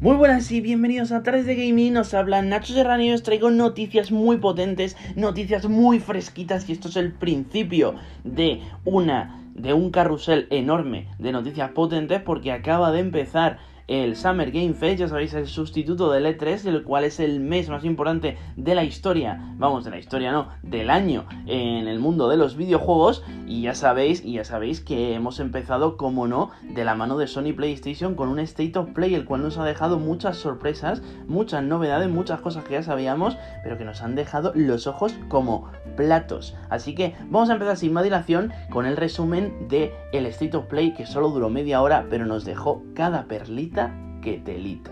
Muy buenas y bienvenidos a 3 de Gaming, os habla Nacho Serrano y os traigo noticias muy potentes, noticias muy fresquitas y esto es el principio de una de un carrusel enorme de noticias potentes porque acaba de empezar el Summer Game Fest, ya sabéis, el sustituto del E3, el cual es el mes más importante de la historia, vamos, de la historia no, del año en el mundo de los videojuegos, y ya sabéis, y ya sabéis que hemos empezado, como no, de la mano de Sony PlayStation con un State of Play, el cual nos ha dejado muchas sorpresas, muchas novedades, muchas cosas que ya sabíamos, pero que nos han dejado los ojos como platos. Así que vamos a empezar sin más dilación con el resumen de State of Play, que solo duró media hora, pero nos dejó cada perlita que telita.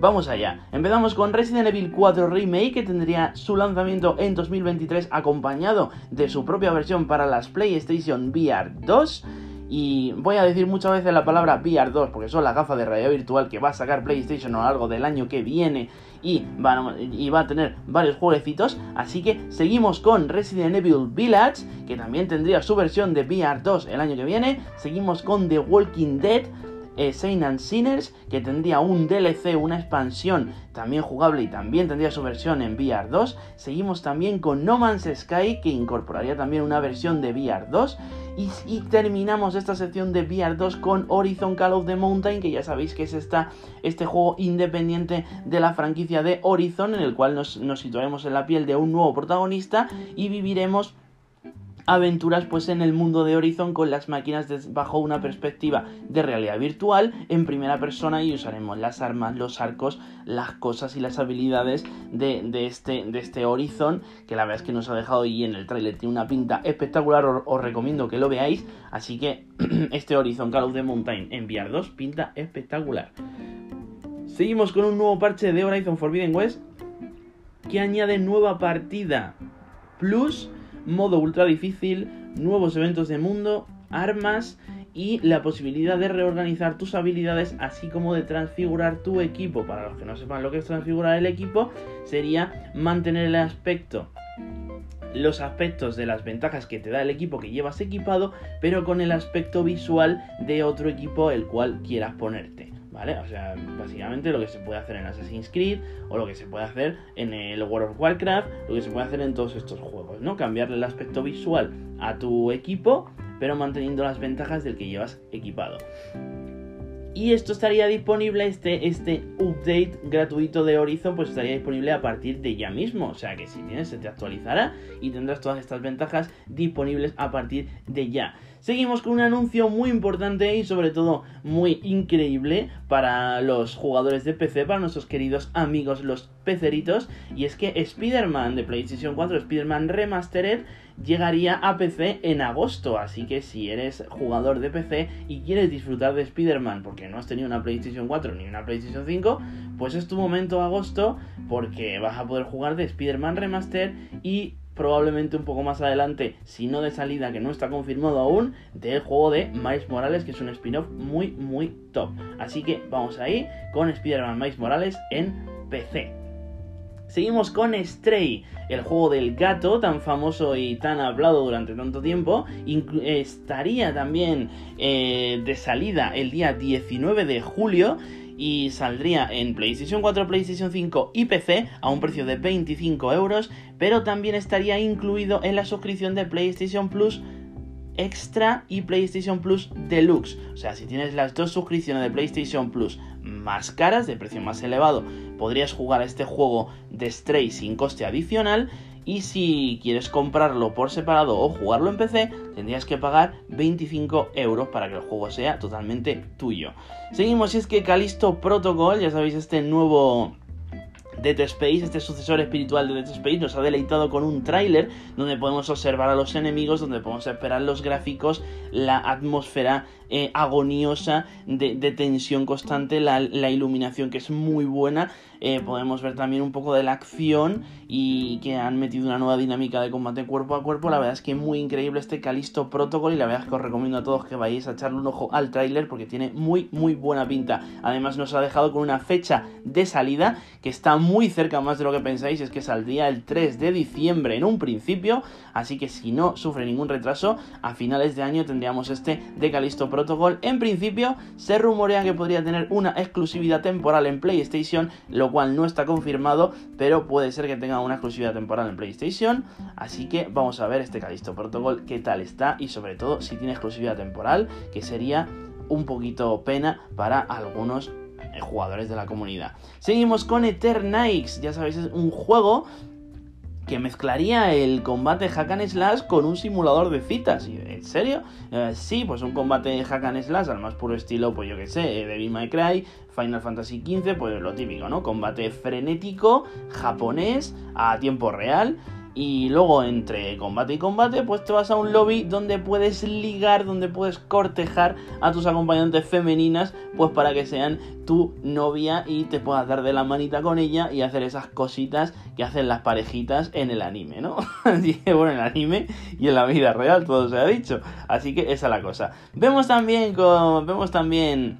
Vamos allá. Empezamos con Resident Evil 4 Remake que tendría su lanzamiento en 2023 acompañado de su propia versión para las PlayStation VR 2. Y voy a decir muchas veces la palabra VR 2 porque son las gafas de realidad virtual que va a sacar PlayStation a lo largo del año que viene y va, y va a tener varios jueguecitos. Así que seguimos con Resident Evil Village que también tendría su versión de VR 2 el año que viene. Seguimos con The Walking Dead eh, and Sinners, que tendría un DLC, una expansión también jugable y también tendría su versión en VR 2. Seguimos también con No Man's Sky, que incorporaría también una versión de VR 2. Y, terminamos esta sección de VR 2 con Horizon Call of the Mountain, que ya sabéis que es esta, este juego independiente de la franquicia de Horizon, en el cual nos situaremos en la piel de un nuevo protagonista y viviremos aventuras pues en el mundo de Horizon con las máquinas bajo una perspectiva de realidad virtual en primera persona y usaremos las armas, los arcos, las cosas y las habilidades de, este, de este Horizon que la verdad es que nos ha dejado y en el trailer tiene una pinta espectacular, os, recomiendo que lo veáis, así que este Horizon Call of the Mountain en VR 2 pinta espectacular. Seguimos con un nuevo parche de Horizon Forbidden West que añade nueva partida. Plus modo ultra difícil, nuevos eventos de mundo, armas y la posibilidad de reorganizar tus habilidades así como de transfigurar tu equipo. Para los que no sepan lo que es transfigurar el equipo, sería mantener el aspecto los aspectos de las ventajas que te da el equipo que llevas equipado, pero con el aspecto visual de otro equipo el cual quieras ponerte. ¿Vale? O sea, básicamente lo que se puede hacer en Assassin's Creed o lo que se puede hacer en el World of Warcraft, lo que se puede hacer en todos estos juegos, ¿no? Cambiarle el aspecto visual a tu equipo, pero manteniendo las ventajas del que llevas equipado. Y esto estaría disponible, este, este update gratuito de Horizon, pues estaría disponible a partir de ya mismo. O sea que si tienes, se te actualizará y tendrás todas estas ventajas disponibles a partir de ya. Seguimos con un anuncio muy importante y sobre todo muy increíble para los jugadores de PC, para nuestros queridos amigos los peceritos, y es que Spider-Man de PlayStation 4, Spider-Man Remastered, llegaría a PC en agosto, así que si eres jugador de PC y quieres disfrutar de Spider-Man porque no has tenido una PlayStation 4 ni una PlayStation 5, pues es tu momento agosto porque vas a poder jugar de Spider-Man Remastered y probablemente un poco más adelante, si no de salida, que no está confirmado aún, del juego de Miles Morales, que es un spin-off muy, muy top. Así que vamos ahí con Spider-Man Miles Morales en PC. Seguimos con Stray, el juego del gato tan famoso y tan hablado durante tanto tiempo. estaría también eh, de salida el día 19 de julio y saldría en PlayStation 4, PlayStation 5 y PC a un precio de 25 euros, pero también estaría incluido en la suscripción de PlayStation Plus Extra y PlayStation Plus Deluxe. O sea, si tienes las dos suscripciones de PlayStation Plus más caras, de precio más elevado, podrías jugar a este juego de Stray sin coste adicional. Y si quieres comprarlo por separado o jugarlo en PC, tendrías que pagar 25 euros para que el juego sea totalmente tuyo. Seguimos, y es que Callisto Protocol, ya sabéis, este nuevo Dead Space, este sucesor espiritual de Dead Space, nos ha deleitado con un tráiler donde podemos observar a los enemigos, donde podemos esperar los gráficos, la atmósfera eh, agoniosa de, tensión constante, la, iluminación que es muy buena. Eh, podemos ver también un poco de la acción y que han metido una nueva dinámica de combate cuerpo a cuerpo. La verdad es que muy increíble este Calisto Protocol y la verdad es que os recomiendo a todos que vayáis a echarle un ojo al tráiler porque tiene muy muy buena pinta. Además nos ha dejado con una fecha de salida que está muy cerca más de lo que pensáis, es que saldría el 3 de diciembre en un principio, así que si no sufre ningún retraso, a finales de año tendríamos este de Calisto Protocol Protocol en principio se rumorea que podría tener una exclusividad temporal en PlayStation, lo cual no está confirmado, pero puede ser que tenga una exclusividad temporal en PlayStation. Así que vamos a ver este Callisto Protocol qué tal está y sobre todo si tiene exclusividad temporal, que sería un poquito pena para algunos eh, jugadores de la comunidad. Seguimos con Eternix, ya sabéis, es un juego que mezclaría el combate hack slash con un simulador de citas. ¿En serio? Eh, sí, pues un combate hack slash al más puro estilo, pues yo que sé, eh, Devil May Cry, Final Fantasy XV, pues lo típico, ¿no? Combate frenético, japonés, a tiempo real. Y luego entre combate y combate, pues te vas a un lobby donde puedes ligar, donde puedes cortejar a tus acompañantes femeninas, pues para que sean tu novia y te puedas dar de la manita con ella y hacer esas cositas que hacen las parejitas en el anime, ¿no? Así que bueno, en el anime y en la vida real todo se ha dicho. Así que esa es la cosa. Vemos también con, vemos también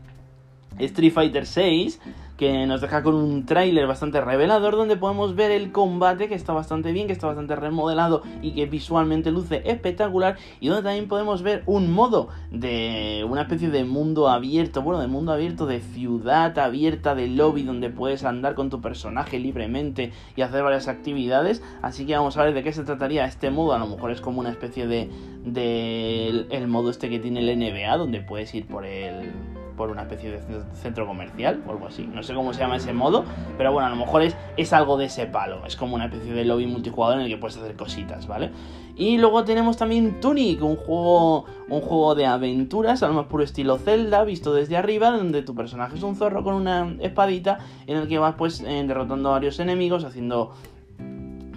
Street Fighter 6 que nos deja con un tráiler bastante revelador donde podemos ver el combate que está bastante bien, que está bastante remodelado y que visualmente luce espectacular. Y donde también podemos ver un modo de una especie de mundo abierto, bueno, de mundo abierto, de ciudad abierta, de lobby donde puedes andar con tu personaje libremente y hacer varias actividades, así que vamos a ver de qué se trataría este modo, a lo mejor es como una especie de, de el modo este que tiene el NBA donde puedes ir por el por una especie de centro comercial o algo así. No sé cómo se llama ese modo, pero bueno, a lo mejor es, es algo de ese palo. Es como una especie de lobby multijugador en el que puedes hacer cositas, ¿vale? Y luego tenemos también Tunic, un juego, un juego de aventuras, a lo más puro estilo Zelda, visto desde arriba, donde tu personaje es un zorro con una espadita, en el que vas pues eh, derrotando a varios enemigos, haciendo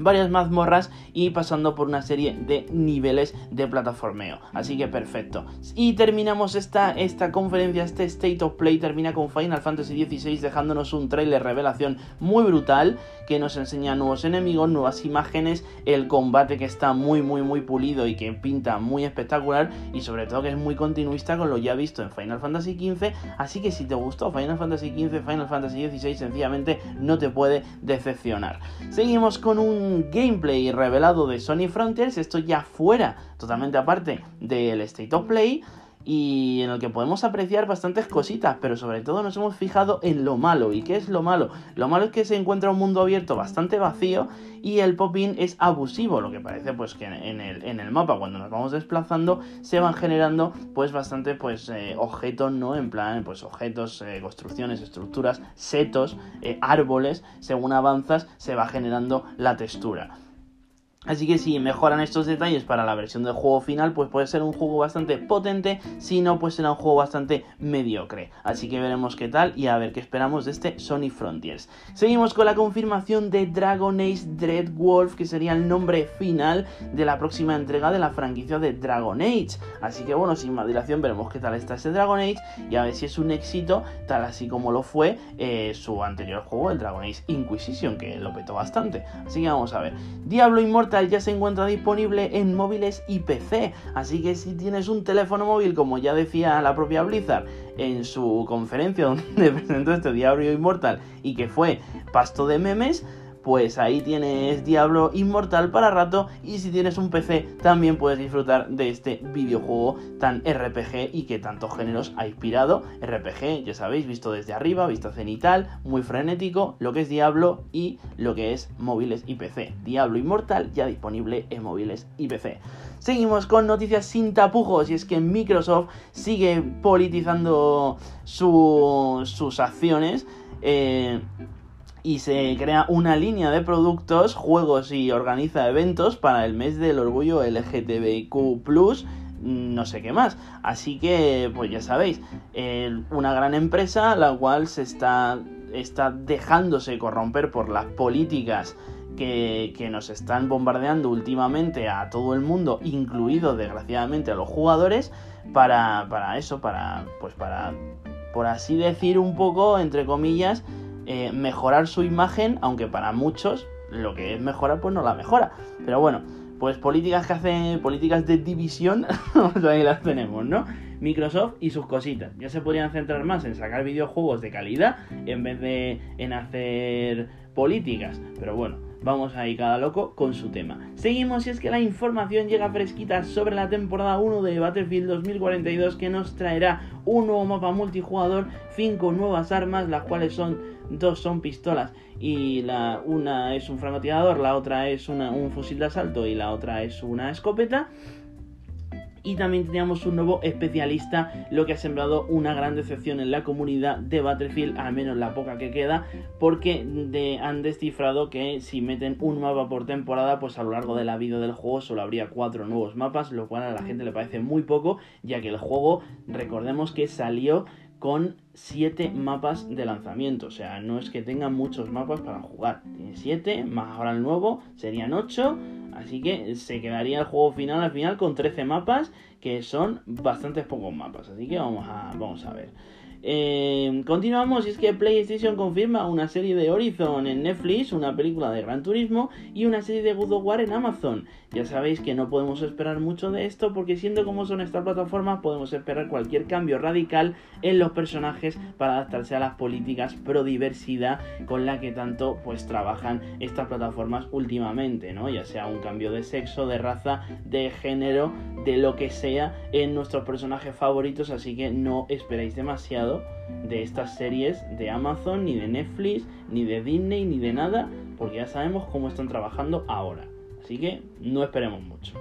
varias mazmorras y pasando por una serie de niveles de plataformeo. Así que perfecto. Y terminamos esta, esta conferencia, este State of Play termina con Final Fantasy XVI dejándonos un trailer revelación muy brutal que nos enseña nuevos enemigos, nuevas imágenes, el combate que está muy muy muy pulido y que pinta muy espectacular y sobre todo que es muy continuista con lo ya visto en Final Fantasy XV, así que si te gustó Final Fantasy XV, Final Fantasy XVI sencillamente no te puede decepcionar. Seguimos con un gameplay revelado de Sony Frontiers, esto ya fuera totalmente aparte del State of Play, y en el que podemos apreciar bastantes cositas, pero sobre todo nos hemos fijado en lo malo. ¿Y qué es lo malo? Lo malo es que se encuentra un mundo abierto bastante vacío y el pop-in es abusivo, lo que parece pues que en el, en el mapa cuando nos vamos desplazando se van generando pues bastante pues eh, objetos, ¿no? En plan pues objetos, eh, construcciones, estructuras, setos, eh, árboles, según avanzas se va generando la textura. Así que si mejoran estos detalles para la versión del juego final, pues puede ser un juego bastante potente, si no, pues será un juego bastante mediocre. Así que veremos qué tal y a ver qué esperamos de este Sony Frontiers. Seguimos con la confirmación de Dragon Age Dreadwolf, que sería el nombre final de la próxima entrega de la franquicia de Dragon Age. Así que bueno, sin más dilación veremos qué tal está ese Dragon Age y a ver si es un éxito, tal así como lo fue eh, su anterior juego, el Dragon Age Inquisition, que lo petó bastante. Así que vamos a ver. Diablo Immortal ya se encuentra disponible en móviles y PC, así que si tienes un teléfono móvil, como ya decía la propia Blizzard en su conferencia donde presentó este Diablo Immortal y que fue pasto de memes, pues ahí tienes Diablo Inmortal para rato y si tienes un PC también puedes disfrutar de este videojuego tan RPG y que tantos géneros ha inspirado. RPG, ya sabéis, visto desde arriba, visto cenital, muy frenético, lo que es Diablo y lo que es móviles y PC. Diablo Inmortal ya disponible en móviles y PC. Seguimos con noticias sin tapujos y es que Microsoft sigue politizando sus acciones. Eh, y se crea una línea de productos, juegos y organiza eventos para el mes del orgullo LGTBIQ no sé qué más. Así que, pues ya sabéis, una gran empresa la cual se está, está dejándose corromper por las políticas que, que, nos están bombardeando últimamente a todo el mundo, incluido desgraciadamente a los jugadores, para, para eso, para, pues para, por así decir un poco, entre comillas, eh, mejorar su imagen, aunque para muchos lo que es mejorar pues no la mejora. Pero bueno, pues políticas que hacen, políticas de división, pues ahí las tenemos, ¿no? Microsoft y sus cositas. Ya se podrían centrar más en sacar videojuegos de calidad en vez de en hacer políticas. Pero bueno, vamos ahí cada loco con su tema. Seguimos y es que la información llega fresquita sobre la temporada 1 de Battlefield 2042 que nos traerá un nuevo mapa multijugador, 5 nuevas armas, las cuales son dos son pistolas y la una es un francotirador, la otra es un fusil de asalto y la otra es una escopeta y también teníamos un nuevo especialista, lo que ha sembrado una gran decepción en la comunidad de Battlefield, al menos la poca que queda, porque han descifrado que si meten un mapa por temporada, pues a lo largo de la vida del juego solo habría cuatro nuevos mapas, lo cual a la gente le parece muy poco, ya que el juego, recordemos que salió con 7 mapas de lanzamiento. O sea, no es que tenga muchos mapas para jugar. Tiene 7, más ahora el nuevo, serían 8. Así que se quedaría el juego final al final con 13 mapas, que son bastantes pocos mapas. Así que vamos a, vamos a ver. Eh, continuamos y es que PlayStation confirma una serie de Horizon en Netflix, una película de Gran Turismo y una serie de God of War en Amazon. Ya sabéis que no podemos esperar mucho de esto porque siendo como son estas plataformas podemos esperar cualquier cambio radical en los personajes para adaptarse a las políticas pro diversidad con la que tanto pues trabajan estas plataformas últimamente, ¿no? Ya sea un cambio de sexo, de raza, de género, de lo que sea en nuestros personajes favoritos, así que no esperéis demasiado de estas series de Amazon, ni de Netflix, ni de Disney, ni de nada, porque ya sabemos cómo están trabajando ahora. Así que no esperemos mucho.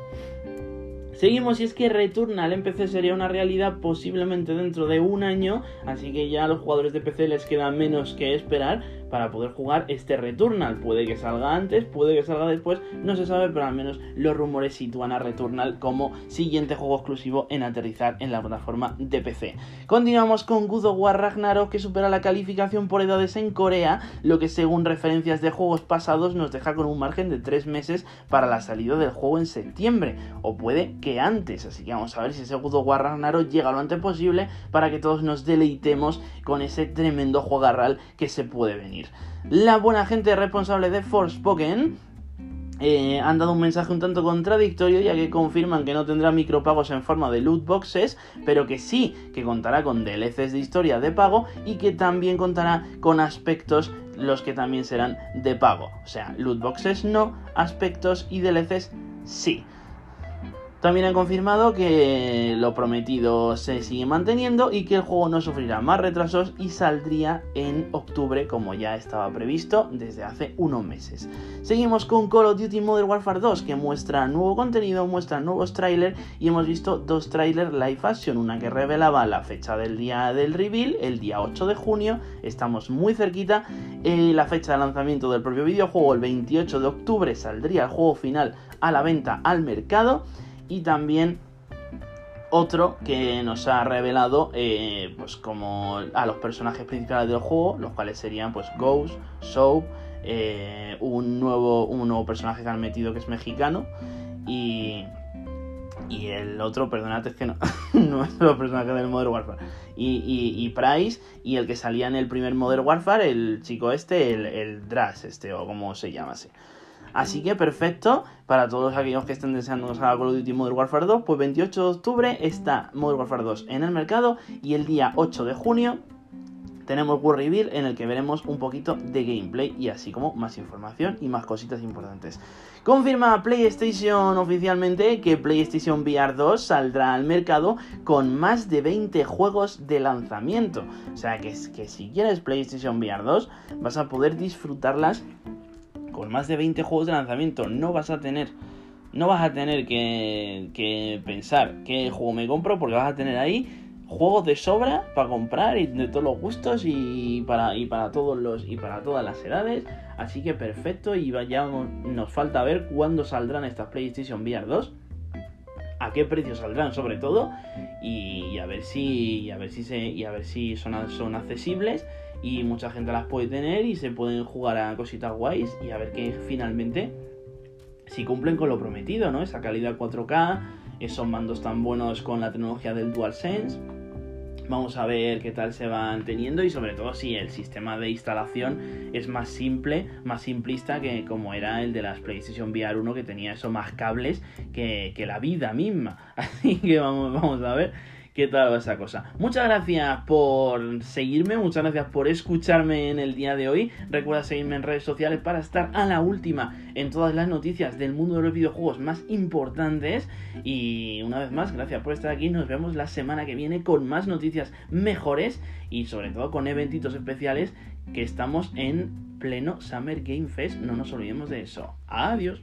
Seguimos y es que Returnal en PC sería una realidad posiblemente dentro de un año, así que ya a los jugadores de PC les queda menos que esperar para poder jugar este Returnal. Puede que salga antes, puede que salga después, no se sabe, pero al menos los rumores sitúan a Returnal como siguiente juego exclusivo en aterrizar en la plataforma de PC. Continuamos con God of War Ragnarok que supera la calificación por edades en Corea, lo que según referencias de juegos pasados nos deja con un margen de 3 meses para la salida del juego en septiembre, o puede que antes, así que vamos a ver si ese God of War Ragnarok llega lo antes posible para que todos nos deleitemos con ese tremendo juegarral que se puede venir. La buena gente responsable de Forspoken eh, han dado un mensaje un tanto contradictorio ya que confirman que no tendrá micropagos en forma de loot boxes, pero que sí que contará con DLCs de historia de pago y que también contará con aspectos los que también serán de pago. O sea, loot boxes no, aspectos y DLCs sí. También han confirmado que lo prometido se sigue manteniendo y que el juego no sufrirá más retrasos y saldría en octubre como ya estaba previsto desde hace unos meses. Seguimos con Call of Duty Modern Warfare 2 que muestra nuevo contenido, muestra nuevos trailers y hemos visto dos trailers live action, una que revelaba la fecha del día del reveal, el día 8 de junio, estamos muy cerquita, eh, la fecha de lanzamiento del propio videojuego el 28 de octubre saldría el juego final a la venta al mercado y también otro que nos ha revelado eh, pues como a los personajes principales del juego, los cuales serían pues Ghost, Soap, eh, un, nuevo, un nuevo personaje que han metido que es mexicano y, y el otro, perdonad, es que no, no es el personaje del Modern Warfare. Y, y, Price y el que salía en el primer Modern Warfare, el chico este, el, el este, o como se llama así. Así que perfecto para todos aquellos que estén deseando que salga Call of Duty Modern Warfare 2. Pues 28 de octubre está Modern Warfare 2 en el mercado y el día 8 de junio tenemos World Reveal en el que veremos un poquito de gameplay y así como más información y más cositas importantes. Confirma PlayStation oficialmente que PlayStation VR 2 saldrá al mercado con más de 20 juegos de lanzamiento. O sea que, que si quieres PlayStation VR 2 vas a poder disfrutarlas con más de 20 juegos de lanzamiento. No vas a tener, no vas a tener que, pensar qué juego me compro porque vas a tener ahí juegos de sobra para comprar y de todos los gustos y para, y para todos los y para todas las edades. Así que perfecto y ya nos falta ver cuándo saldrán estas PlayStation VR 2 a qué precio saldrán sobre todo y, a ver si a ver si se y a ver si son, son accesibles y mucha gente las puede tener y se pueden jugar a cositas guays y a ver que finalmente si cumplen con lo prometido, ¿no? Esa calidad 4K, esos mandos tan buenos con la tecnología del DualSense. Vamos a ver qué tal se van teniendo y sobre todo si el sistema de instalación es más simple, más simplista que como era el de las PlayStation VR 1 que tenía eso más cables que, que la vida misma. Así que vamos, vamos a ver qué tal esa cosa. Muchas gracias por seguirme, muchas gracias por escucharme en el día de hoy. Recuerda seguirme en redes sociales para estar a la última en todas las noticias del mundo de los videojuegos más importantes. Y una vez más, gracias por estar aquí. Nos vemos la semana que viene con más noticias mejores y sobre todo con eventitos especiales que estamos en pleno Summer Game Fest. No nos olvidemos de eso. Adiós.